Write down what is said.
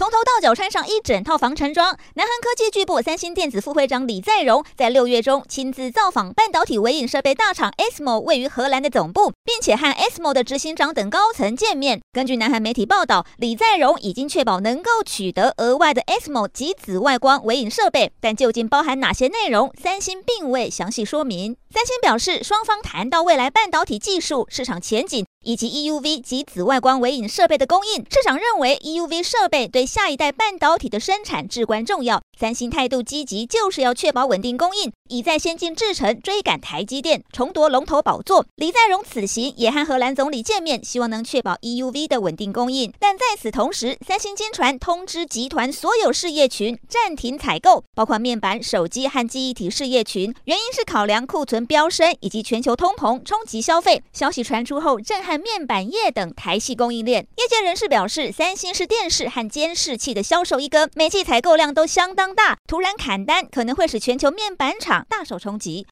从头到脚穿上一整套防尘装，南韩科技巨擘三星电子副会长李在镕在六月中亲自造访半导体微影设备大厂 ASML 位于荷兰的总部，并且和 ASML 的执行长等高层见面。根据南韩媒体报道，李在镕已经确保能够取得额外的 ASML 及紫外光微影设备，但究竟包含哪些内容，三星并未详细说明。三星表示，双方谈到未来半导体技术、市场前景。以及 EUV 及紫外光微影设备的供应，市场认为 EUV 设备对下一代半导体的生产至关重要。三星态度积极，就是要确保稳定供应，以在先进制程追赶台积电，重夺龙头宝座。李在镕此行也和荷兰总理见面，希望能确保 EUV 的稳定供应。但在此同时，三星惊传通知集团所有事业群暂停采购，包括面板、手机和记忆体事业群，原因是考量库存飙升以及全球通膨冲击消费。消息传出后，震撼。面板业等台系供应链，业界人士表示，三星是电视和监视器的销售一哥，每季采购量都相当大，突然砍单可能会使全球面板厂大受冲击。